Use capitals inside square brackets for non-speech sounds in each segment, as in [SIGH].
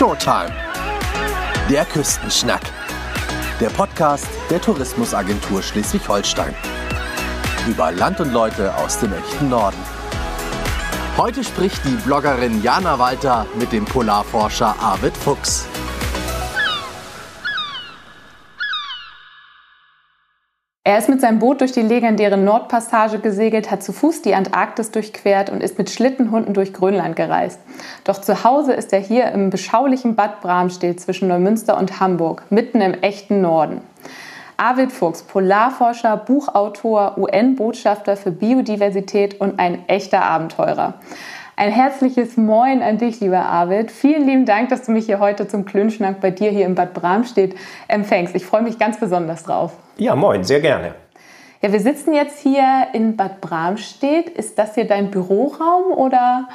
Showtime. Der Küstenschnack. Der Podcast der Tourismusagentur Schleswig-Holstein. Über Land und Leute aus dem echten Norden. Heute spricht die Bloggerin Jana Walter mit dem Polarforscher Arvid Fuchs. Er ist mit seinem Boot durch die legendäre Nordpassage gesegelt, hat zu Fuß die Antarktis durchquert und ist mit Schlittenhunden durch Grönland gereist. Doch zu Hause ist er hier im beschaulichen Bad Bramstedt zwischen Neumünster und Hamburg, mitten im echten Norden. Arvid Fuchs, Polarforscher, Buchautor, UN-Botschafter für Biodiversität und ein echter Abenteurer. Ein herzliches Moin an dich, lieber Arvid. Vielen lieben Dank, dass du mich hier heute zum Klönschnack bei dir hier im Bad Bramstedt empfängst. Ich freue mich ganz besonders drauf. Ja, moin, sehr gerne. Ja, wir sitzen jetzt hier in Bad Bramstedt. Ist das hier dein Büroraum oder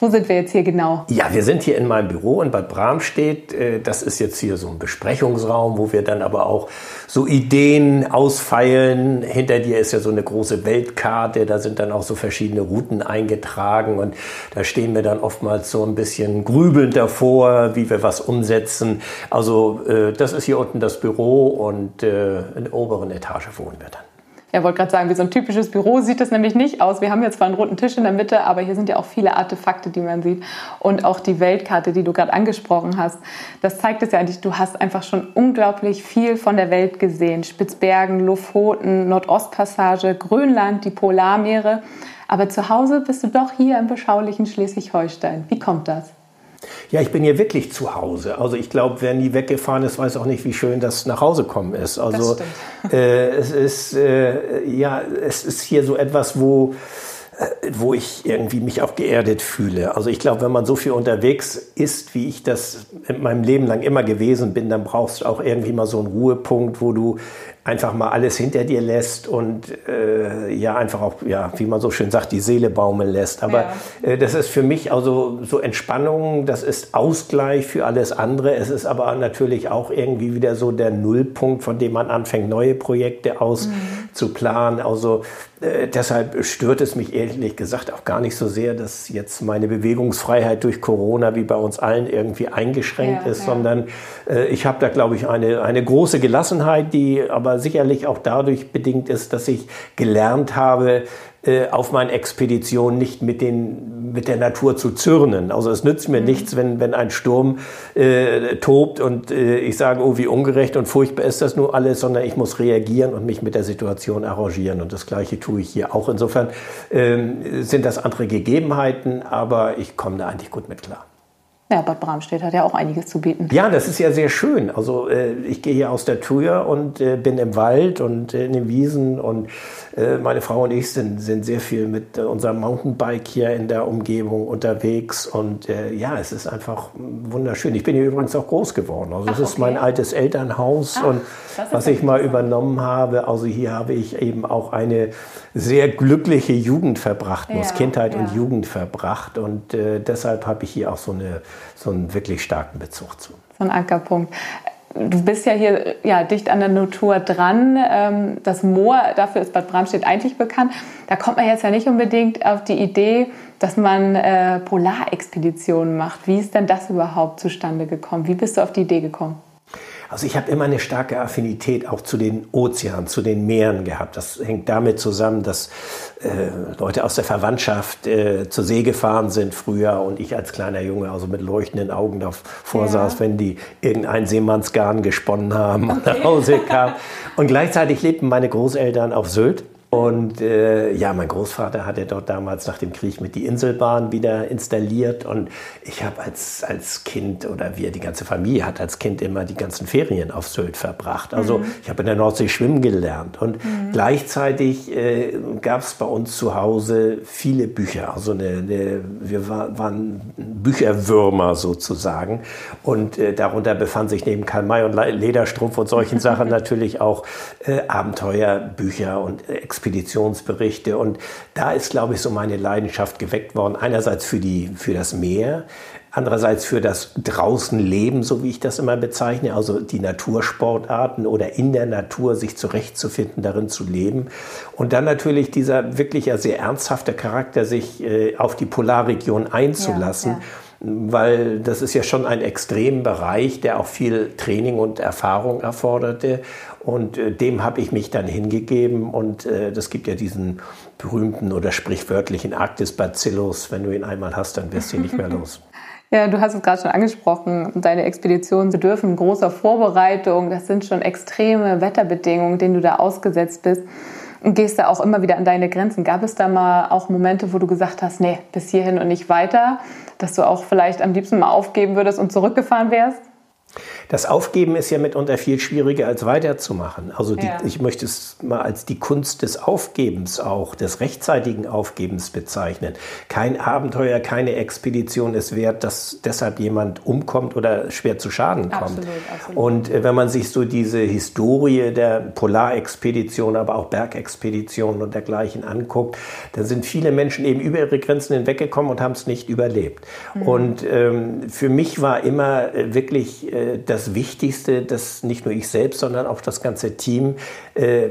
wo sind wir jetzt hier genau? Ja, wir sind hier in meinem Büro in Bad Bramstedt. Äh, das ist jetzt hier so ein Besprechungsraum, wo wir dann aber auch so Ideen ausfeilen. Hinter dir ist ja so eine große Weltkarte, da sind dann auch so verschiedene Routen eingetragen und da stehen wir dann oftmals so ein bisschen grübelnd davor, wie wir was umsetzen. Also äh, das ist hier unten das Büro und äh, in der oberen Etage wohnen wir dann. Ja, wollte gerade sagen, wie so ein typisches Büro sieht das nämlich nicht aus. Wir haben jetzt zwar einen roten Tisch in der Mitte, aber hier sind ja auch viele Artefakte, die man sieht. Und auch die Weltkarte, die du gerade angesprochen hast. Das zeigt es ja eigentlich, du hast einfach schon unglaublich viel von der Welt gesehen. Spitzbergen, Lofoten, Nordostpassage, Grönland, die Polarmeere. Aber zu Hause bist du doch hier im beschaulichen Schleswig-Holstein. Wie kommt das? Ja, ich bin hier wirklich zu Hause. Also ich glaube, wer nie weggefahren ist, weiß auch nicht, wie schön das nach Hause kommen ist. Also [LAUGHS] äh, es ist äh, ja, es ist hier so etwas, wo äh, wo ich irgendwie mich auch geerdet fühle. Also ich glaube, wenn man so viel unterwegs ist, wie ich das in meinem Leben lang immer gewesen bin, dann brauchst du auch irgendwie mal so einen Ruhepunkt, wo du einfach mal alles hinter dir lässt und äh, ja einfach auch, ja, wie man so schön sagt, die Seele baumeln lässt. Aber ja. äh, das ist für mich also so Entspannung, das ist Ausgleich für alles andere. Es ist aber natürlich auch irgendwie wieder so der Nullpunkt, von dem man anfängt, neue Projekte auszuplanen. Mhm. Also äh, deshalb stört es mich ehrlich gesagt auch gar nicht so sehr, dass jetzt meine Bewegungsfreiheit durch Corona wie bei uns allen irgendwie eingeschränkt ja, ist, ja. sondern äh, ich habe da, glaube ich, eine, eine große Gelassenheit, die aber sicherlich auch dadurch bedingt ist, dass ich gelernt habe, äh, auf meinen Expeditionen nicht mit, den, mit der Natur zu zürnen. Also es nützt mir mhm. nichts, wenn, wenn ein Sturm äh, tobt und äh, ich sage, oh, wie ungerecht und furchtbar ist das nur alles, sondern ich muss reagieren und mich mit der Situation arrangieren. Und das Gleiche tue ich hier auch. Insofern ähm, sind das andere Gegebenheiten, aber ich komme da eigentlich gut mit klar. Ja, Bad Bramstedt hat ja auch einiges zu bieten. Ja, das ist ja sehr schön. Also äh, ich gehe hier aus der Tür und äh, bin im Wald und äh, in den Wiesen und äh, meine Frau und ich sind, sind sehr viel mit äh, unserem Mountainbike hier in der Umgebung unterwegs und äh, ja, es ist einfach wunderschön. Ich bin hier übrigens auch groß geworden. Also es ist mein altes Elternhaus Ach, und was ich mal übernommen habe. Also hier habe ich eben auch eine sehr glückliche Jugend verbracht, muss ja, Kindheit ja. und Jugend verbracht und deshalb habe ich hier auch so eine so einen wirklich starken Bezug zu. So ein Ankerpunkt. Du bist ja hier ja, dicht an der Natur dran. Ähm, das Moor, dafür ist Bad Bramstedt eigentlich bekannt. Da kommt man jetzt ja nicht unbedingt auf die Idee, dass man äh, Polarexpeditionen macht. Wie ist denn das überhaupt zustande gekommen? Wie bist du auf die Idee gekommen? Also ich habe immer eine starke Affinität auch zu den Ozeanen, zu den Meeren gehabt. Das hängt damit zusammen, dass äh, Leute aus der Verwandtschaft äh, zur See gefahren sind früher und ich als kleiner Junge also mit leuchtenden Augen davor ja. saß, wenn die irgendein Seemannsgarn gesponnen haben okay. und nach Hause kamen. [LAUGHS] Und gleichzeitig lebten meine Großeltern auf Sylt. Und äh, ja, mein Großvater hatte dort damals nach dem Krieg mit die Inselbahn wieder installiert. Und ich habe als, als Kind oder wir, die ganze Familie hat als Kind immer die ganzen Ferien auf Sylt verbracht. Also mhm. ich habe in der Nordsee schwimmen gelernt. Und mhm. gleichzeitig äh, gab es bei uns zu Hause viele Bücher. Also eine, eine, wir war, waren Bücherwürmer sozusagen. Und äh, darunter befand sich neben Karl May und Lederstrumpf und solchen Sachen [LAUGHS] natürlich auch äh, Abenteuerbücher und äh, Expeditionsberichte. Und da ist, glaube ich, so meine Leidenschaft geweckt worden. Einerseits für, die, für das Meer, andererseits für das Draußenleben, so wie ich das immer bezeichne, also die Natursportarten oder in der Natur sich zurechtzufinden, darin zu leben. Und dann natürlich dieser wirklich ja sehr ernsthafte Charakter, sich äh, auf die Polarregion einzulassen. Ja, ja weil das ist ja schon ein Extrembereich, der auch viel Training und Erfahrung erforderte. Und äh, dem habe ich mich dann hingegeben. Und äh, das gibt ja diesen berühmten oder sprichwörtlichen Arktis-Bacillus. Wenn du ihn einmal hast, dann wirst du ihn nicht mehr los. [LAUGHS] Ja, du hast es gerade schon angesprochen. Deine Expeditionen bedürfen großer Vorbereitung. Das sind schon extreme Wetterbedingungen, denen du da ausgesetzt bist. Und gehst da auch immer wieder an deine Grenzen. Gab es da mal auch Momente, wo du gesagt hast, nee, bis hierhin und nicht weiter? Dass du auch vielleicht am liebsten mal aufgeben würdest und zurückgefahren wärst? Das Aufgeben ist ja mitunter viel schwieriger als weiterzumachen. Also die, ja. ich möchte es mal als die Kunst des Aufgebens auch, des rechtzeitigen Aufgebens bezeichnen. Kein Abenteuer, keine Expedition ist wert, dass deshalb jemand umkommt oder schwer zu Schaden kommt. Absolut, absolut. Und äh, wenn man sich so diese Historie der Polarexpedition, aber auch Bergexpeditionen und dergleichen anguckt, dann sind viele Menschen eben über ihre Grenzen hinweggekommen und haben es nicht überlebt. Mhm. Und ähm, für mich war immer äh, wirklich äh, das Wichtigste, dass nicht nur ich selbst, sondern auch das ganze Team äh,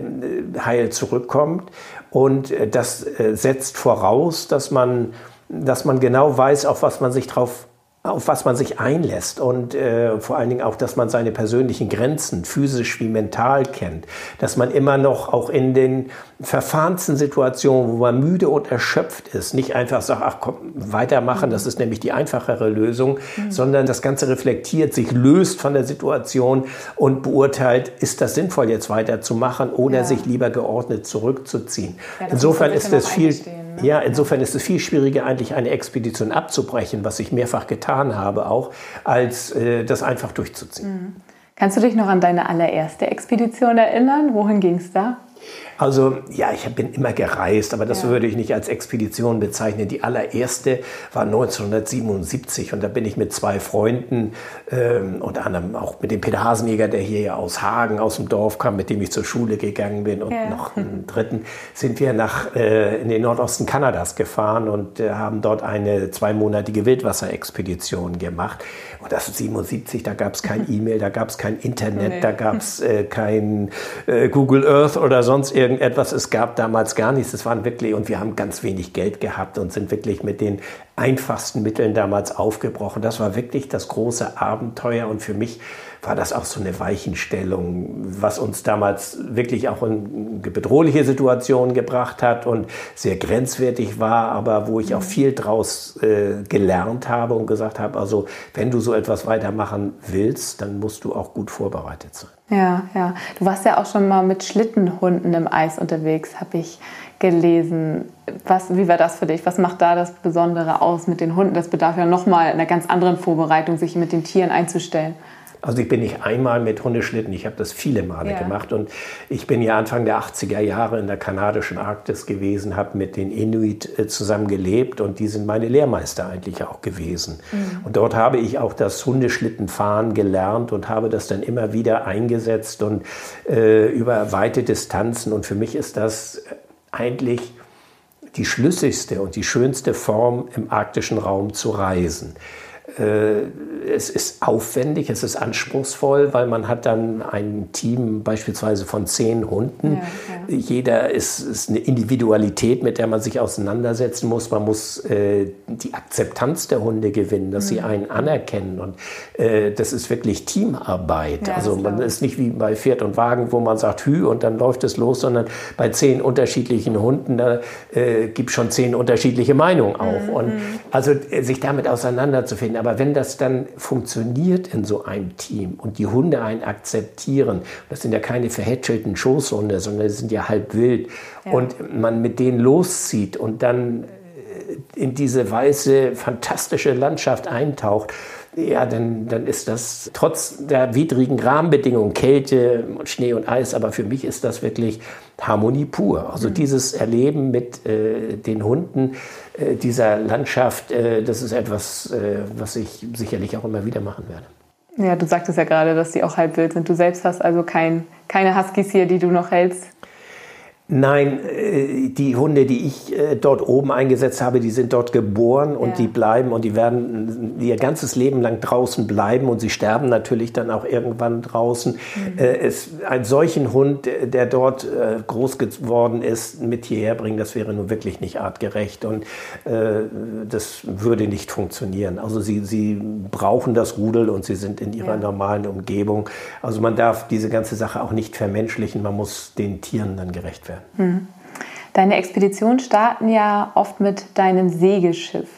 heil zurückkommt. Und äh, das äh, setzt voraus, dass man, dass man genau weiß, auf was man sich drauf auf was man sich einlässt und äh, vor allen Dingen auch, dass man seine persönlichen Grenzen physisch wie mental kennt, dass man immer noch auch in den verfahrensten Situationen, wo man müde und erschöpft ist, nicht einfach sagt, ach komm, weitermachen, das ist nämlich die einfachere Lösung, mhm. sondern das Ganze reflektiert, sich löst von der Situation und beurteilt, ist das sinnvoll jetzt weiterzumachen oder ja. sich lieber geordnet zurückzuziehen. Ja, insofern ist es viel, ja, insofern ist es viel schwieriger eigentlich eine Expedition abzubrechen, was ich mehrfach getan habe auch, als äh, das einfach durchzuziehen. Mhm. Kannst du dich noch an deine allererste Expedition erinnern? Wohin ging es da? Also ja, ich bin immer gereist, aber das ja. würde ich nicht als Expedition bezeichnen. Die allererste war 1977 und da bin ich mit zwei Freunden, ähm, unter anderem auch mit dem Peter Hasenjäger, der hier ja aus Hagen, aus dem Dorf kam, mit dem ich zur Schule gegangen bin und ja. noch einen dritten, sind wir nach, äh, in den Nordosten Kanadas gefahren und äh, haben dort eine zweimonatige Wildwasserexpedition gemacht. Und das ist 77, da gab es kein E-Mail, da gab es kein Internet, nee. da gab es äh, kein äh, Google Earth oder sonst irgendetwas. Es gab damals gar nichts. Es waren wirklich, und wir haben ganz wenig Geld gehabt und sind wirklich mit den einfachsten Mitteln damals aufgebrochen. Das war wirklich das große Abenteuer und für mich war das auch so eine Weichenstellung, was uns damals wirklich auch in bedrohliche Situationen gebracht hat und sehr grenzwertig war, aber wo ich auch viel draus äh, gelernt habe und gesagt habe, also wenn du so etwas weitermachen willst, dann musst du auch gut vorbereitet sein. Ja, ja. Du warst ja auch schon mal mit Schlittenhunden im Eis unterwegs, habe ich gelesen. Was, wie war das für dich? Was macht da das Besondere aus mit den Hunden? Das bedarf ja nochmal einer ganz anderen Vorbereitung, sich mit den Tieren einzustellen. Also ich bin nicht einmal mit Hundeschlitten, ich habe das viele Male ja. gemacht und ich bin ja Anfang der 80er Jahre in der kanadischen Arktis gewesen, habe mit den Inuit äh, zusammen gelebt und die sind meine Lehrmeister eigentlich auch gewesen. Mhm. Und dort habe ich auch das Hundeschlittenfahren gelernt und habe das dann immer wieder eingesetzt und äh, über weite Distanzen und für mich ist das eigentlich die schlüssigste und die schönste Form im arktischen Raum zu reisen. Äh, es ist aufwendig, es ist anspruchsvoll, weil man hat dann ein Team beispielsweise von zehn Hunden. Ja, ja. Jeder ist, ist, eine Individualität, mit der man sich auseinandersetzen muss. Man muss äh, die Akzeptanz der Hunde gewinnen, dass mhm. sie einen anerkennen. Und äh, das ist wirklich Teamarbeit. Ja, also man ist nicht wie bei Pferd und Wagen, wo man sagt Hü und dann läuft es los, sondern bei zehn unterschiedlichen Hunden, da äh, gibt es schon zehn unterschiedliche Meinungen auch. Mhm. Und also äh, sich damit auseinanderzufinden. Aber wenn das dann funktioniert in so einem Team und die Hunde einen akzeptieren, das sind ja keine verhätschelten Schoßhunde, sondern das sind ja halb wild, ja. und man mit denen loszieht und dann äh, in diese weiße, fantastische Landschaft eintaucht, ja, dann, dann ist das trotz der widrigen Rahmenbedingungen, Kälte, Schnee und Eis, aber für mich ist das wirklich Harmonie pur. Also mhm. dieses Erleben mit äh, den Hunden äh, dieser Landschaft, äh, das ist etwas, äh, was ich sicherlich auch immer wieder machen werde. Ja, du sagtest ja gerade, dass die auch halb wild sind. Du selbst hast also kein, keine Huskies hier, die du noch hältst. Nein, äh, die Hunde, die ich äh, dort oben eingesetzt habe, die sind dort geboren und ja. die bleiben und die werden ihr ganzes Leben lang draußen bleiben und sie sterben natürlich dann auch irgendwann draußen. Mhm. Äh, es, einen solchen Hund, der dort groß geworden ist, mit hierher bringen, das wäre nun wirklich nicht artgerecht und das würde nicht funktionieren. Also sie, sie brauchen das Rudel und sie sind in ihrer ja. normalen Umgebung. Also man darf diese ganze Sache auch nicht vermenschlichen, man muss den Tieren dann gerecht werden. Hm. Deine Expeditionen starten ja oft mit deinem Segelschiff.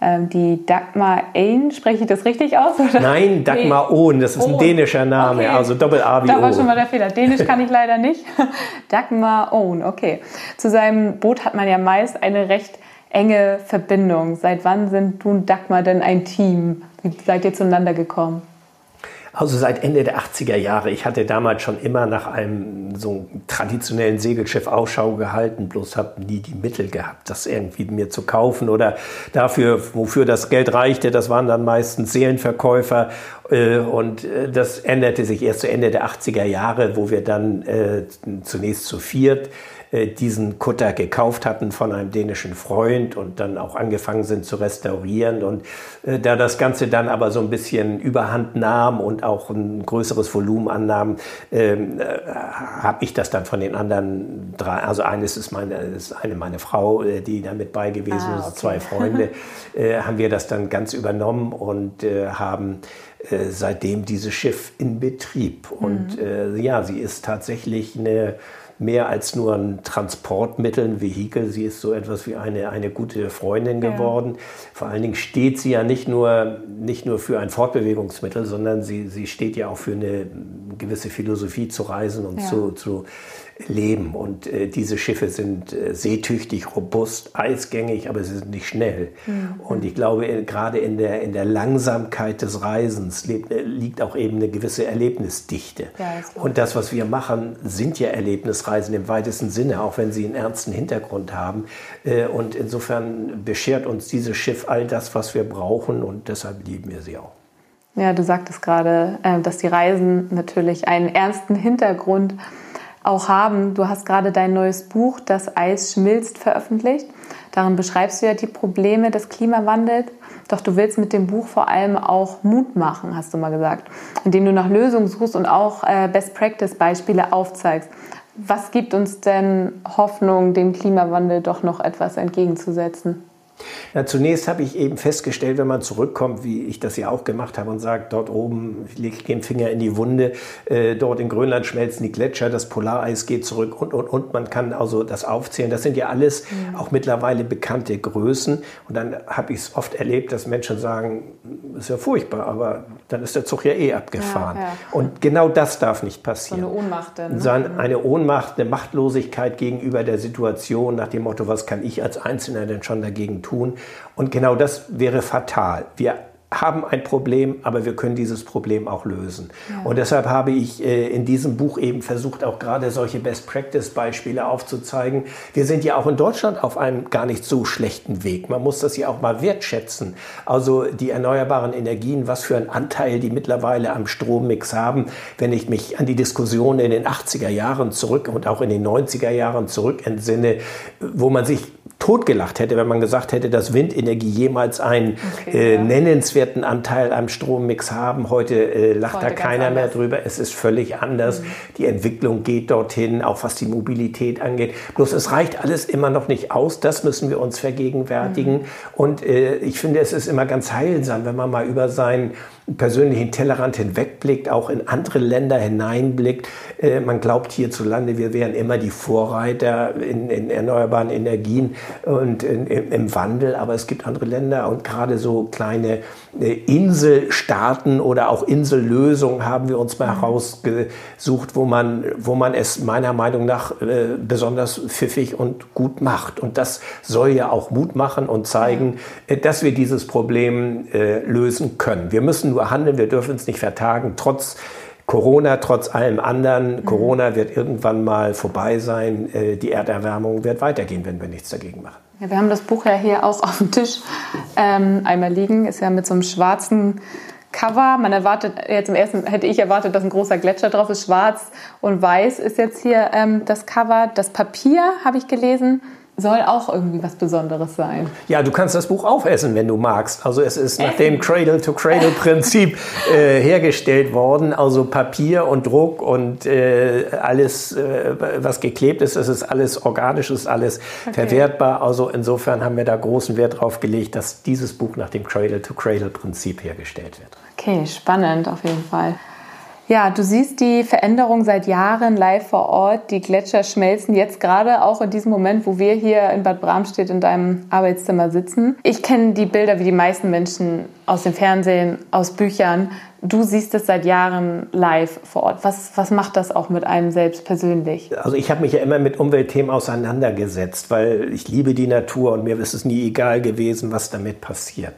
Ähm, die Dagmar Ain, spreche ich das richtig aus? Oder? Nein, Dagmar Ohn, das ist ein dänischer Name, okay. also Doppel-A wie Da war schon mal der Fehler. Dänisch kann ich leider nicht. [LAUGHS] Dagmar Ohn, okay. Zu seinem Boot hat man ja meist eine recht enge Verbindung. Seit wann sind du und Dagmar denn ein Team? Wie seid ihr zueinander gekommen? Also seit Ende der 80er Jahre. Ich hatte damals schon immer nach einem so traditionellen Segelschiff Ausschau gehalten, bloß habe nie die Mittel gehabt, das irgendwie mir zu kaufen oder dafür, wofür das Geld reichte. Das waren dann meistens Seelenverkäufer äh, und äh, das änderte sich erst zu Ende der 80er Jahre, wo wir dann äh, zunächst zu viert diesen Kutter gekauft hatten von einem dänischen Freund und dann auch angefangen sind zu restaurieren. Und äh, da das Ganze dann aber so ein bisschen überhand nahm und auch ein größeres Volumen annahm, ähm, äh, habe ich das dann von den anderen drei, also eines ist meine, ist eine meine Frau, äh, die da mit bei gewesen ah, okay. ist, zwei Freunde, [LAUGHS] äh, haben wir das dann ganz übernommen und äh, haben seitdem dieses Schiff in Betrieb. Und mhm. ja, sie ist tatsächlich eine mehr als nur ein Transportmittel, ein Vehikel. Sie ist so etwas wie eine, eine gute Freundin geworden. Ja. Vor allen Dingen steht sie ja nicht nur, nicht nur für ein Fortbewegungsmittel, sondern sie, sie steht ja auch für eine gewisse Philosophie zu reisen und ja. zu, zu leben. Und äh, diese Schiffe sind äh, seetüchtig, robust, eisgängig, aber sie sind nicht schnell. Mhm. Und ich glaube, in, gerade in der, in der Langsamkeit des Reisens lebt, äh, liegt auch eben eine gewisse Erlebnisdichte. Ja, und das, was wir machen, sind ja Erlebnisreisen im weitesten Sinne, auch wenn sie einen ernsten Hintergrund haben. Äh, und insofern beschert uns dieses Schiff all das, was wir brauchen und deshalb lieben wir sie auch. Ja, du sagtest gerade, äh, dass die Reisen natürlich einen ernsten Hintergrund auch haben. Du hast gerade dein neues Buch, Das Eis schmilzt, veröffentlicht. Darin beschreibst du ja die Probleme des Klimawandels. Doch du willst mit dem Buch vor allem auch Mut machen, hast du mal gesagt, indem du nach Lösungen suchst und auch äh, Best-Practice-Beispiele aufzeigst. Was gibt uns denn Hoffnung, dem Klimawandel doch noch etwas entgegenzusetzen? Ja, zunächst habe ich eben festgestellt, wenn man zurückkommt, wie ich das ja auch gemacht habe und sagt, dort oben lege ich den Finger in die Wunde, äh, dort in Grönland schmelzen die Gletscher, das Polareis geht zurück und, und, und. Man kann also das aufzählen. Das sind ja alles mhm. auch mittlerweile bekannte Größen. Und dann habe ich es oft erlebt, dass Menschen sagen, ist ja furchtbar, aber dann ist der Zug ja eh abgefahren. Ja, ja. Und genau das darf nicht passieren. So eine Ohnmacht. Dann, ne? Mhm. Eine Ohnmacht, eine Machtlosigkeit gegenüber der Situation nach dem Motto, was kann ich als Einzelner denn schon dagegen tun? Und genau das wäre fatal. Wir haben ein Problem, aber wir können dieses Problem auch lösen. Ja. Und deshalb habe ich äh, in diesem Buch eben versucht, auch gerade solche Best-Practice-Beispiele aufzuzeigen. Wir sind ja auch in Deutschland auf einem gar nicht so schlechten Weg. Man muss das ja auch mal wertschätzen. Also die erneuerbaren Energien, was für einen Anteil die mittlerweile am Strommix haben. Wenn ich mich an die Diskussion in den 80er Jahren zurück und auch in den 90er Jahren zurück entsinne, wo man sich totgelacht hätte, wenn man gesagt hätte, dass Windenergie jemals einen okay, äh, ja. nennenswerten Anteil am Strommix haben. Heute äh, lacht Heute da keiner mehr drüber. Es ist völlig anders. Mhm. Die Entwicklung geht dorthin, auch was die Mobilität angeht. Bloß es reicht alles immer noch nicht aus. Das müssen wir uns vergegenwärtigen. Mhm. Und äh, ich finde, es ist immer ganz heilsam, wenn man mal über seinen persönlichen Tellerrand hinwegblickt, auch in andere Länder hineinblickt. Äh, man glaubt hierzulande, wir wären immer die Vorreiter in, in erneuerbaren Energien und in, im Wandel, aber es gibt andere Länder und gerade so kleine Inselstaaten oder auch Insellösungen haben wir uns mal herausgesucht, wo man, wo man es meiner Meinung nach äh, besonders pfiffig und gut macht. Und das soll ja auch Mut machen und zeigen, äh, dass wir dieses Problem äh, lösen können. Wir müssen nur handeln, wir dürfen es nicht vertagen, trotz Corona, trotz allem anderen. Mhm. Corona wird irgendwann mal vorbei sein. Äh, die Erderwärmung wird weitergehen, wenn wir nichts dagegen machen. Ja, wir haben das Buch ja hier auch auf dem Tisch ähm, einmal liegen. Ist ja mit so einem schwarzen Cover. Man erwartet jetzt im ersten hätte ich erwartet, dass ein großer Gletscher drauf ist. Schwarz und Weiß ist jetzt hier ähm, das Cover. Das Papier habe ich gelesen soll auch irgendwie was Besonderes sein. Ja, du kannst das Buch aufessen, wenn du magst. Also es ist nach dem Cradle-to-Cradle-Prinzip [LAUGHS] äh, hergestellt worden. Also Papier und Druck und äh, alles, äh, was geklebt ist, es ist alles organisch, ist alles okay. verwertbar. Also insofern haben wir da großen Wert drauf gelegt, dass dieses Buch nach dem Cradle-to-Cradle-Prinzip hergestellt wird. Okay, spannend auf jeden Fall. Ja, du siehst die Veränderung seit Jahren live vor Ort. Die Gletscher schmelzen jetzt gerade auch in diesem Moment, wo wir hier in Bad Bramstedt in deinem Arbeitszimmer sitzen. Ich kenne die Bilder wie die meisten Menschen aus dem Fernsehen, aus Büchern. Du siehst es seit Jahren live vor Ort. Was, was macht das auch mit einem selbst persönlich? Also ich habe mich ja immer mit Umweltthemen auseinandergesetzt, weil ich liebe die Natur und mir ist es nie egal gewesen, was damit passiert.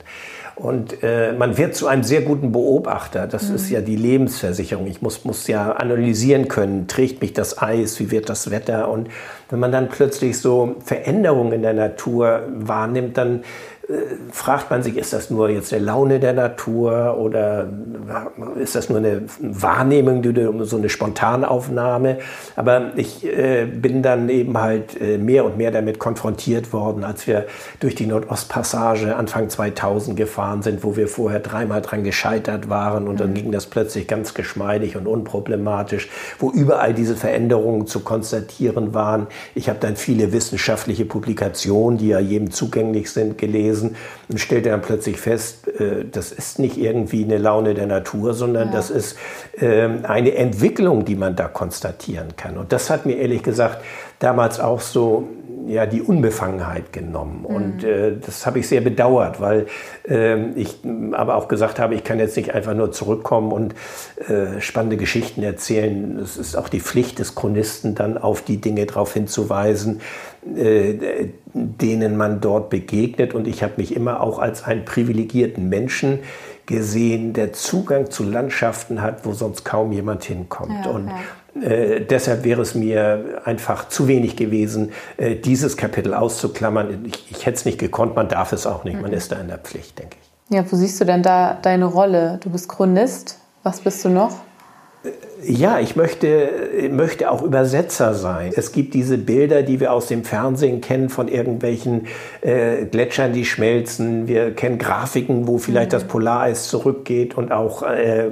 Und äh, man wird zu einem sehr guten Beobachter. Das mhm. ist ja die Lebensversicherung. Ich muss, muss ja analysieren können, trägt mich das Eis, wie wird das Wetter. Und wenn man dann plötzlich so Veränderungen in der Natur wahrnimmt, dann fragt man sich, ist das nur jetzt eine Laune der Natur oder ist das nur eine Wahrnehmung, so eine Spontanaufnahme? Aber ich äh, bin dann eben halt äh, mehr und mehr damit konfrontiert worden, als wir durch die Nordostpassage Anfang 2000 gefahren sind, wo wir vorher dreimal dran gescheitert waren und dann mhm. ging das plötzlich ganz geschmeidig und unproblematisch, wo überall diese Veränderungen zu konstatieren waren. Ich habe dann viele wissenschaftliche Publikationen, die ja jedem zugänglich sind, gelesen gelesen und stellte dann plötzlich fest, äh, das ist nicht irgendwie eine Laune der Natur, sondern ja. das ist äh, eine Entwicklung, die man da konstatieren kann. Und das hat mir ehrlich gesagt damals auch so ja, die Unbefangenheit genommen. Mhm. Und äh, das habe ich sehr bedauert, weil äh, ich aber auch gesagt habe, ich kann jetzt nicht einfach nur zurückkommen und äh, spannende Geschichten erzählen. Es ist auch die Pflicht des Chronisten, dann auf die Dinge darauf hinzuweisen, äh, denen man dort begegnet. Und ich habe mich immer auch als einen privilegierten Menschen gesehen, der Zugang zu Landschaften hat, wo sonst kaum jemand hinkommt. Ja, und ja. Äh, deshalb wäre es mir einfach zu wenig gewesen, äh, dieses Kapitel auszuklammern. Ich, ich hätte es nicht gekonnt, man darf es auch nicht, mhm. man ist da in der Pflicht, denke ich. Ja, wo siehst du denn da deine Rolle? Du bist Chronist, was bist du noch? Ja, ich möchte, möchte auch Übersetzer sein. Es gibt diese Bilder, die wir aus dem Fernsehen kennen von irgendwelchen äh, Gletschern, die schmelzen. Wir kennen Grafiken, wo vielleicht mhm. das Polareis zurückgeht und auch äh,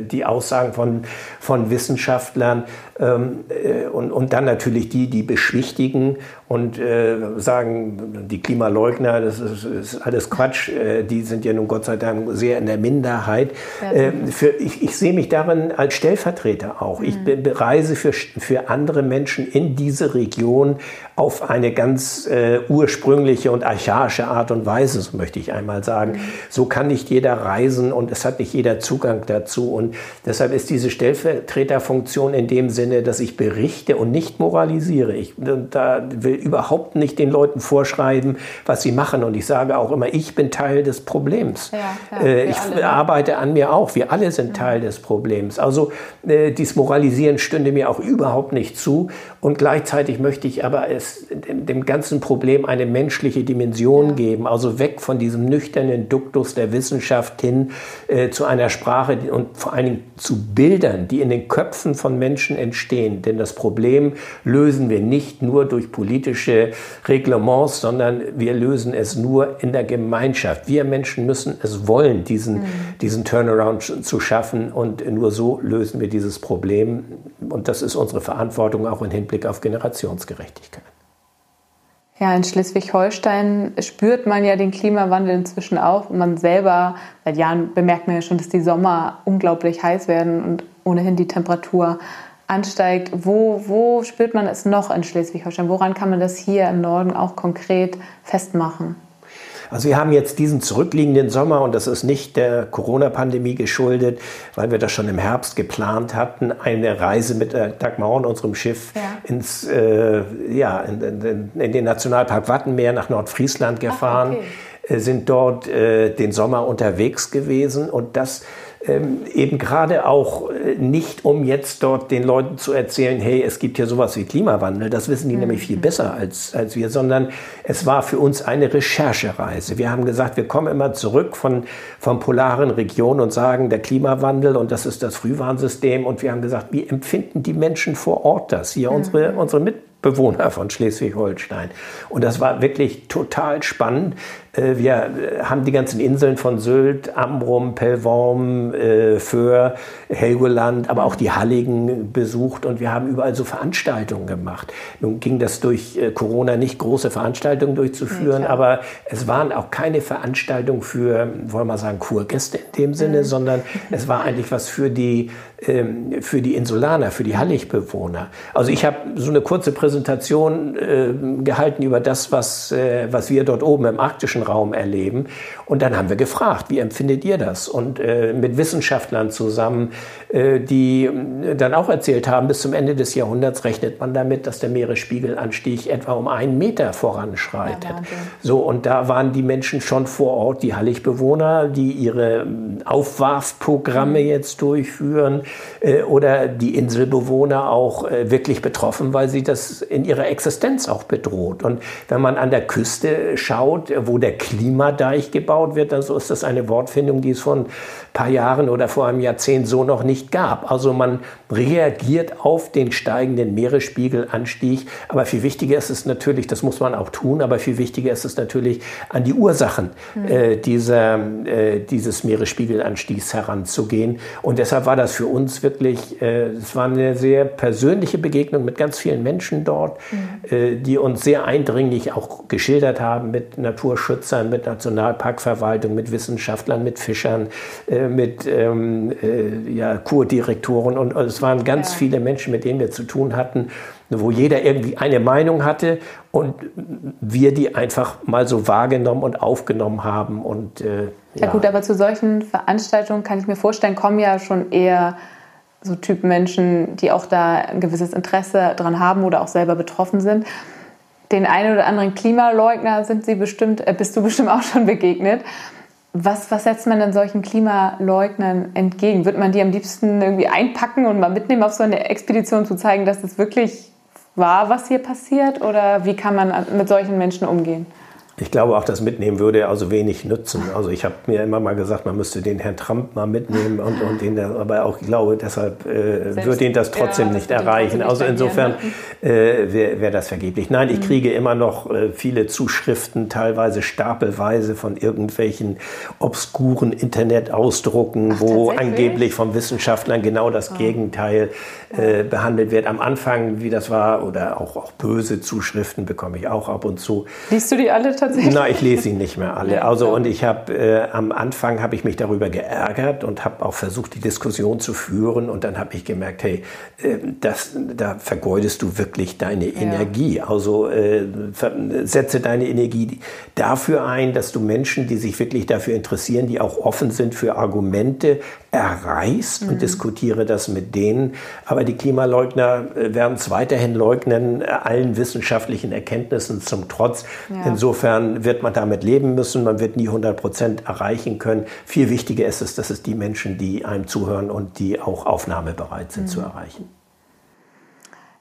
die Aussagen von, von Wissenschaftlern. Ähm, äh, und, und dann natürlich die, die beschwichtigen und äh, sagen, die Klimaleugner, das ist, ist alles Quatsch, äh, die sind ja nun Gott sei Dank sehr in der Minderheit. Ja. für, ich, ich sehe mich darin als Stellvertreter auch. Mhm. Ich reise für, für andere Menschen in diese Region auf eine ganz äh, ursprüngliche und archaische Art und Weise, so möchte ich einmal sagen. Mhm. So kann nicht jeder reisen und es hat nicht jeder Zugang dazu. Und deshalb ist diese Stellvertreterfunktion in dem Sinne, dass ich berichte und nicht moralisiere. Ich da will überhaupt nicht den Leuten vorschreiben, was sie machen. Und ich sage auch immer, ich bin Teil des Problems. Ja, ja, äh, ich alle, ne? arbeite an mir auch. Wir alle sind mhm. Teil des Problems. Also äh, dieses Moralisieren stünde mir auch überhaupt nicht zu. Und gleichzeitig möchte ich aber es dem, dem ganzen Problem eine menschliche Dimension ja. geben. Also weg von diesem nüchternen Duktus der Wissenschaft hin äh, zu einer Sprache und vor allen Dingen zu Bildern, die in den Köpfen von Menschen entstehen. Denn das Problem lösen wir nicht nur durch politische Reglements, sondern wir lösen es nur in der Gemeinschaft. Wir Menschen müssen es wollen, diesen, mhm. diesen Turnaround zu schaffen und nur so lösen wir dieses Problem. Und das ist unsere Verantwortung auch im Hinblick auf Generationsgerechtigkeit. Ja, in Schleswig-Holstein spürt man ja den Klimawandel inzwischen auch. Und man selber, seit Jahren bemerkt man ja schon, dass die Sommer unglaublich heiß werden und ohnehin die Temperatur ansteigt. Wo, wo spürt man es noch in Schleswig-Holstein? Woran kann man das hier im Norden auch konkret festmachen? Also wir haben jetzt diesen zurückliegenden Sommer und das ist nicht der Corona-Pandemie geschuldet, weil wir das schon im Herbst geplant hatten, eine Reise mit der Dagmar und unserem Schiff ja. ins, äh, ja, in, in, in, den Nationalpark Wattenmeer nach Nordfriesland gefahren, Ach, okay. Äh, sind dort äh, den Sommer unterwegs gewesen und das ähm, eben gerade auch äh, nicht, um jetzt dort den Leuten zu erzählen, hey, es gibt hier sowas wie Klimawandel, das wissen die mhm. nämlich viel besser als, als wir, sondern es war für uns eine Recherchereise. Wir haben gesagt, wir kommen immer zurück von, von polaren Regionen und sagen, der Klimawandel und das ist das Frühwarnsystem und wir haben gesagt, wie empfinden die Menschen vor Ort das? Hier mhm. unsere, unsere Mitbewohner von Schleswig-Holstein. Und das war wirklich total spannend, wir äh, haben die ganzen Inseln von Sylt, Amrum, Pellworm, äh, Föhr, Helgoland, aber auch die Halligen besucht und wir haben überall so Veranstaltungen gemacht. Nun ging das durch Corona nicht, große Veranstaltungen durchzuführen, ja, aber es waren auch keine Veranstaltungen für, wollen wir mal sagen, Kurgäste in dem Sinne, mhm. sondern es war eigentlich was für die, ähm, für die Insulaner, für die Halligbewohner. Also ich habe so eine kurze Präsentation gehalten über das, was, was wir dort oben im arktischen Raum erleben. Und dann haben wir gefragt, wie empfindet ihr das? Und äh, mit Wissenschaftlern zusammen, äh, die äh, dann auch erzählt haben, bis zum Ende des Jahrhunderts rechnet man damit, dass der Meeresspiegelanstieg etwa um einen Meter voranschreitet. Ja, so, und da waren die Menschen schon vor Ort, die Halligbewohner, die ihre ähm, Aufwarfprogramme mhm. jetzt durchführen äh, oder die Inselbewohner auch äh, wirklich betroffen, weil sie das in ihrer Existenz auch bedroht. Und wenn man an der Küste schaut, wo der Klimadeich gebaut wird, dann so ist das eine Wortfindung, die es vor ein paar Jahren oder vor einem Jahrzehnt so noch nicht gab. Also man reagiert auf den steigenden Meeresspiegelanstieg. Aber viel wichtiger ist es natürlich, das muss man auch tun, aber viel wichtiger ist es natürlich, an die Ursachen mhm. äh, dieser, äh, dieses Meeresspiegelanstiegs heranzugehen. Und deshalb war das für uns wirklich, äh, es war eine sehr persönliche Begegnung mit ganz vielen Menschen dort, mhm. die uns sehr eindringlich auch geschildert haben mit Naturschützern, mit Nationalparkverwaltung, mit Wissenschaftlern, mit Fischern, äh, mit ähm, äh, ja, Kurdirektoren und, und es waren ganz ja. viele Menschen, mit denen wir zu tun hatten, wo jeder irgendwie eine Meinung hatte und wir die einfach mal so wahrgenommen und aufgenommen haben. Und, äh, ja. ja gut, aber zu solchen Veranstaltungen kann ich mir vorstellen, kommen ja schon eher so Typen Menschen, die auch da ein gewisses Interesse dran haben oder auch selber betroffen sind. Den einen oder anderen Klimaleugner sind sie bestimmt, äh, bist du [LAUGHS] bestimmt auch schon begegnet. Was, was setzt man denn solchen Klimaleugnern entgegen? Wird man die am liebsten irgendwie einpacken und mal mitnehmen auf so eine Expedition, zu zeigen, dass es wirklich war, was hier passiert? Oder wie kann man mit solchen Menschen umgehen? Ich glaube auch, das Mitnehmen würde also wenig nützen. Also ich habe mir immer mal gesagt, man müsste den Herrn Trump mal mitnehmen und, und den, aber auch ich glaube, deshalb äh, würde ihn das trotzdem ja, nicht erreichen. Also insofern äh, wäre wär das vergeblich. Nein, ich mhm. kriege immer noch äh, viele Zuschriften, teilweise stapelweise von irgendwelchen obskuren Internetausdrucken, Ach, wo angeblich von Wissenschaftlern genau das oh. Gegenteil äh, behandelt wird. Am Anfang, wie das war, oder auch, auch böse Zuschriften bekomme ich auch ab und zu. Liest du die alle tatsächlich? Nein, ich lese sie nicht mehr alle. Also und ich habe äh, am Anfang habe ich mich darüber geärgert und habe auch versucht, die Diskussion zu führen. Und dann habe ich gemerkt, hey, äh, das, da vergeudest du wirklich deine ja. Energie. Also äh, setze deine Energie dafür ein, dass du Menschen, die sich wirklich dafür interessieren, die auch offen sind für Argumente, erreichst mhm. und diskutiere das mit denen. Aber die Klimaleugner äh, werden es weiterhin leugnen, äh, allen wissenschaftlichen Erkenntnissen zum Trotz. Ja. Insofern wird man damit leben müssen. Man wird nie 100 Prozent erreichen können. Viel wichtiger ist es, dass es die Menschen, die einem zuhören und die auch aufnahmebereit sind, mhm. zu erreichen.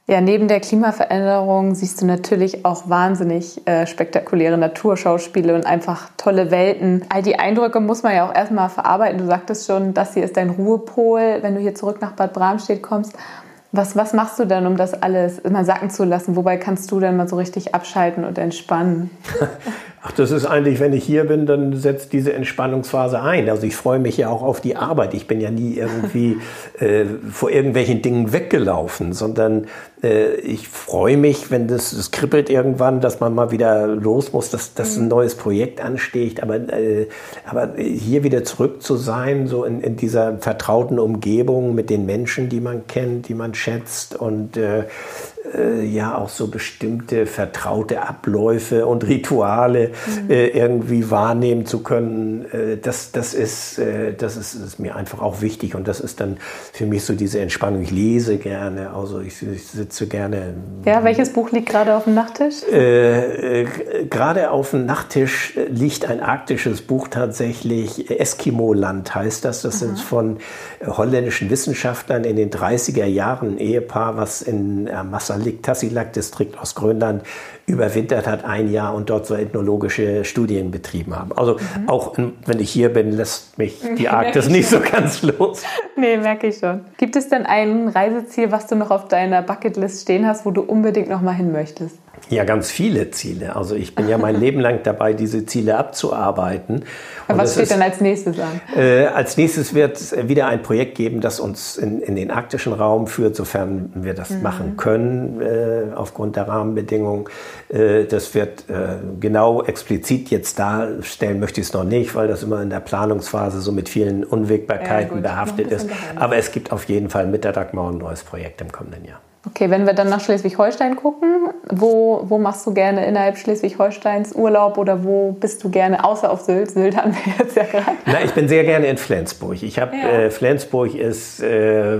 Ja, neben der Klimaveränderung siehst du natürlich auch wahnsinnig äh, spektakuläre Naturschauspiele und einfach tolle Welten. All die Eindrücke muss man ja auch erstmal verarbeiten. Du sagtest schon, das hier ist dein Ruhepol, wenn du hier zurück nach Bad Bramstedt kommst. Was, was machst du denn, um das alles mal sacken zu lassen? Wobei kannst du denn mal so richtig abschalten und entspannen? [LAUGHS] Ach, das ist eigentlich, wenn ich hier bin, dann setzt diese Entspannungsphase ein. Also ich freue mich ja auch auf die Arbeit. Ich bin ja nie irgendwie [LAUGHS] äh, vor irgendwelchen Dingen weggelaufen, sondern ich freue mich, wenn das, das kribbelt irgendwann, dass man mal wieder los muss, dass, dass ein mhm. neues Projekt ansteht. Aber, äh, aber hier wieder zurück zu sein, so in, in dieser vertrauten Umgebung mit den Menschen, die man kennt, die man schätzt und äh, äh, ja auch so bestimmte vertraute Abläufe und Rituale mhm. äh, irgendwie wahrnehmen zu können. Äh, das, das, ist, äh, das ist, ist, mir einfach auch wichtig und das ist dann für mich so diese Entspannung. Ich lese gerne, also ich, ich sitze gerne. Ja, welches Buch liegt gerade auf dem Nachttisch? Äh, gerade auf dem Nachttisch liegt ein arktisches Buch tatsächlich. Eskimo-Land heißt das. Das mhm. sind von holländischen Wissenschaftlern in den 30er Jahren ein Ehepaar, was in äh, Tassilak-Distrikt aus Grönland überwintert hat, ein Jahr und dort so ethnologische Studien betrieben haben. Also mhm. auch wenn ich hier bin, lässt mich [LAUGHS] die Arktis nicht so ganz los. Nee, merke ich schon. Gibt es denn ein Reiseziel, was du noch auf deiner Bucketlist stehen hast, wo du unbedingt noch mal hin möchtest? Ja, ganz viele Ziele. Also ich bin ja mein [LAUGHS] Leben lang dabei, diese Ziele abzuarbeiten. Und was steht ist, denn als nächstes an? Äh, als nächstes wird es wieder ein Projekt geben, das uns in, in den arktischen Raum führt, sofern wir das mhm. machen können, äh, aufgrund der Rahmenbedingungen. Äh, das wird äh, genau explizit jetzt darstellen, möchte ich es noch nicht, weil das immer in der Planungsphase so mit vielen Unwägbarkeiten ja, behaftet ist. Aber es gibt auf jeden Fall mit der Dagmar ein neues Projekt im kommenden Jahr. Okay, wenn wir dann nach Schleswig-Holstein gucken, wo, wo machst du gerne innerhalb Schleswig-Holsteins Urlaub oder wo bist du gerne, außer auf Sylt? Sylt haben wir jetzt ja gerade. Na, ich bin sehr gerne in Flensburg. Ich habe ja. äh, Flensburg ist äh,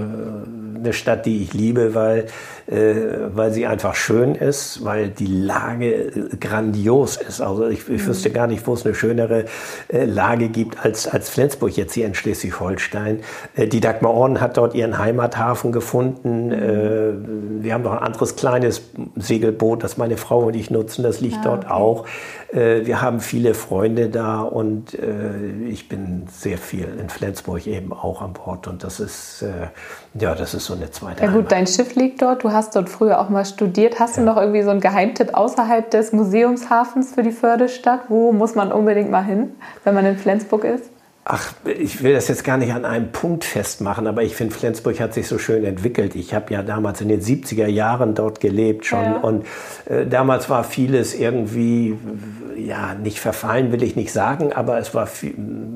eine Stadt, die ich liebe, weil, weil sie einfach schön ist, weil die Lage äh, grandios ist. Also ich, ich wüsste gar nicht, wo es eine schönere äh, Lage gibt als, als Flensburg jetzt hier in Schleswig-Holstein. Äh, die Dagmar Orden hat dort ihren Heimathafen gefunden. Äh, wir haben noch ein anderes kleines Segelboot, das meine Frau und ich nutzen. Das liegt ah, okay. dort auch. Äh, wir haben viele Freunde da und ich bin sehr viel in Flensburg eben auch an Bord. Und das ist, ja, das ist so eine zweite Ja gut, Heimat. dein Schiff liegt dort. Du hast dort früher auch mal studiert. Hast ja. du noch irgendwie so einen Geheimtipp außerhalb des Museumshafens für die Fördestadt? Wo muss man unbedingt mal hin, wenn man in Flensburg ist? Ach, ich will das jetzt gar nicht an einem Punkt festmachen, aber ich finde, Flensburg hat sich so schön entwickelt. Ich habe ja damals in den 70er Jahren dort gelebt schon ja. und äh, damals war vieles irgendwie, ja, nicht verfallen will ich nicht sagen, aber es war,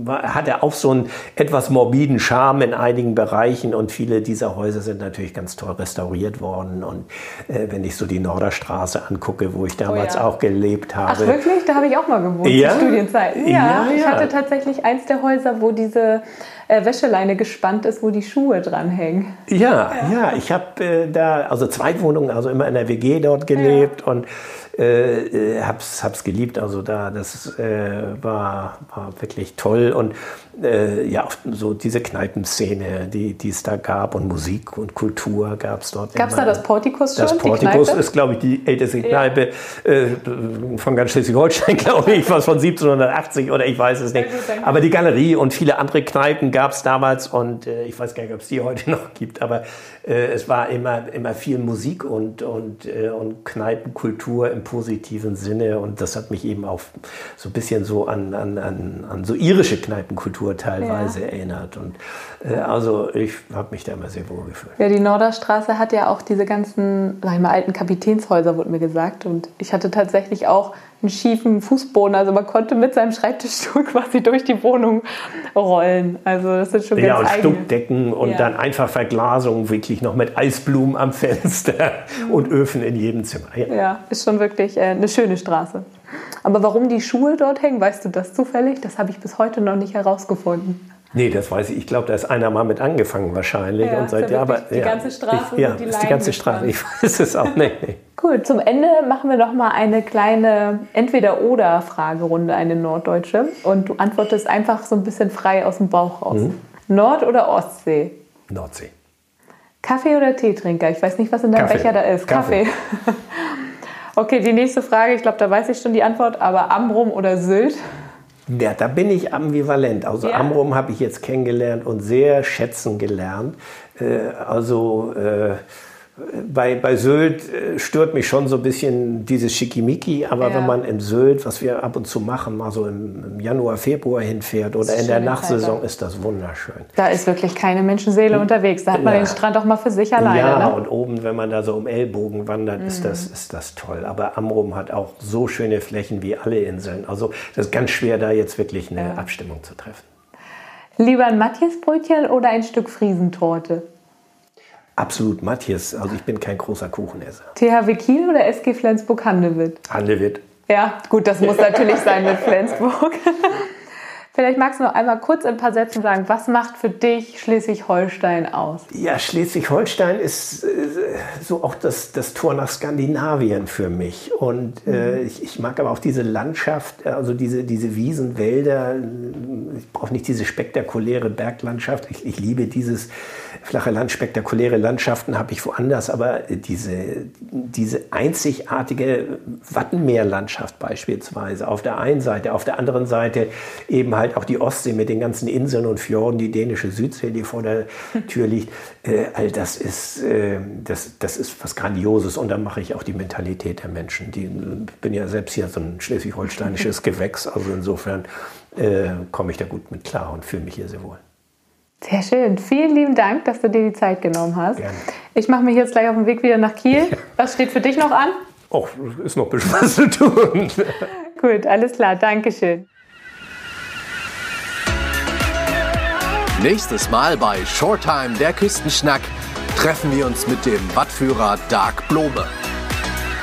war hatte auch so einen etwas morbiden Charme in einigen Bereichen und viele dieser Häuser sind natürlich ganz toll restauriert worden und äh, wenn ich so die Norderstraße angucke, wo ich damals oh ja. auch gelebt habe. Ach wirklich? Da habe ich auch mal gewohnt, ja? Studienzeit. Ja, ja, ich hatte tatsächlich eins der Häuser Häuser, wo diese äh, Wäscheleine gespannt ist, wo die Schuhe dranhängen. Ja, ja, ja ich habe äh, da also zwei Wohnungen, also immer in der WG dort gelebt ja. und äh, äh, hab's, hab's geliebt. Also da, das äh, war, war wirklich toll. Und äh, ja, so diese Kneipenszene, die, die es da gab und Musik und Kultur gab es dort. Gab es da das Portikus schon? Das Portikus ist, glaube ich, die älteste Kneipe ja. äh, von ganz Schleswig-Holstein, [LAUGHS] glaube ich, was von 1780 oder ich weiß es nicht. Aber die Galerie und viele andere Kneipen gab es damals und äh, ich weiß gar nicht, ob es die heute [LAUGHS] noch gibt, aber äh, es war immer, immer viel Musik und, und, äh, und Kneipenkultur im positiven Sinne und das hat mich eben auch so ein bisschen so an, an, an, an so irische Kneipenkultur Kultur teilweise ja. erinnert. Und äh, also ich habe mich da immer sehr wohl gefühlt. Ja, die Norderstraße hat ja auch diese ganzen, sag ich mal, alten Kapitänshäuser, wurde mir gesagt. Und ich hatte tatsächlich auch einen schiefen Fußboden. Also man konnte mit seinem Schreibtischstuhl [LAUGHS] quasi durch die Wohnung rollen. Also das sind schon ganz Ja, und eigene. Stuckdecken und ja. dann einfach Verglasung, wirklich noch mit Eisblumen am Fenster mhm. und Öfen in jedem Zimmer. Ja, ja ist schon wirklich äh, eine schöne Straße. Aber warum die Schuhe dort hängen, weißt du das zufällig? Das habe ich bis heute noch nicht herausgefunden. Nee, das weiß ich. Ich glaube, da ist einer mal mit angefangen wahrscheinlich. Ja, und seit ja, aber die ja, ganze Straße. Ich, ja, die ist die ganze Straße. Ich weiß es auch nicht. Nee. [LAUGHS] Cool. Zum Ende machen wir noch mal eine kleine Entweder-oder-Fragerunde, eine norddeutsche. Und du antwortest einfach so ein bisschen frei aus dem Bauch raus. Mhm. Nord- oder Ostsee? Nordsee. Kaffee oder Teetrinker? Ich weiß nicht, was in deinem Kaffee. Becher da ist. Kaffee. Kaffee. [LAUGHS] okay, die nächste Frage. Ich glaube, da weiß ich schon die Antwort. Aber Amrum oder Sylt? Ja, da bin ich ambivalent. Also ja. Amrum habe ich jetzt kennengelernt und sehr schätzen gelernt. Äh, also äh, bei, bei Sylt äh, stört mich schon so ein bisschen dieses Schickimicki, aber ja. wenn man in Sylt, was wir ab und zu machen, mal so im, im Januar, Februar hinfährt oder in der Nachsaison, ist das wunderschön. Da ist wirklich keine Menschenseele unterwegs. Da hat man ja. den Strand auch mal für sich alleine. Ja, ne? und oben, wenn man da so um Ellbogen wandert, mhm. ist, das, ist das toll. Aber Amrum hat auch so schöne Flächen wie alle Inseln. Also das ist ganz schwer, da jetzt wirklich eine ja. Abstimmung zu treffen. Lieber ein Matthiasbrötchen oder ein Stück Friesentorte? Absolut, Matthias. Also ich bin kein großer Kuchenesser. THW Kiel oder SG Flensburg-Handewitt? Handewitt. Ja, gut, das muss natürlich sein mit Flensburg. [LAUGHS] Vielleicht magst du noch einmal kurz in ein paar Sätzen sagen, was macht für dich Schleswig-Holstein aus? Ja, Schleswig-Holstein ist äh, so auch das, das Tor nach Skandinavien für mich. Und äh, mhm. ich, ich, mag aber auch diese Landschaft, also diese, diese Wiesen, Wälder. Ich brauche nicht diese spektakuläre Berglandschaft. Ich, ich liebe dieses flache Land, spektakuläre Landschaften habe ich woanders. Aber diese, diese einzigartige Wattenmeerlandschaft beispielsweise auf der einen Seite, auf der anderen Seite eben halt auch die Ostsee mit den ganzen Inseln und Fjorden, die dänische Südsee, die vor der Tür [LAUGHS] liegt. Äh, all das ist, äh, das, das ist was Grandioses. Und da mache ich auch die Mentalität der Menschen. Die, ich bin ja selbst hier so ein schleswig-holsteinisches [LAUGHS] Gewächs. Also insofern äh, komme ich da gut mit klar und fühle mich hier sehr wohl. Sehr schön. Vielen lieben Dank, dass du dir die Zeit genommen hast. Gerne. Ich mache mich jetzt gleich auf den Weg wieder nach Kiel. Was steht für dich noch an? Oh, ist noch ein bisschen was zu tun. [LAUGHS] Gut, alles klar. Dankeschön. Nächstes Mal bei Shorttime der Küstenschnack treffen wir uns mit dem Wattführer Dark Blome.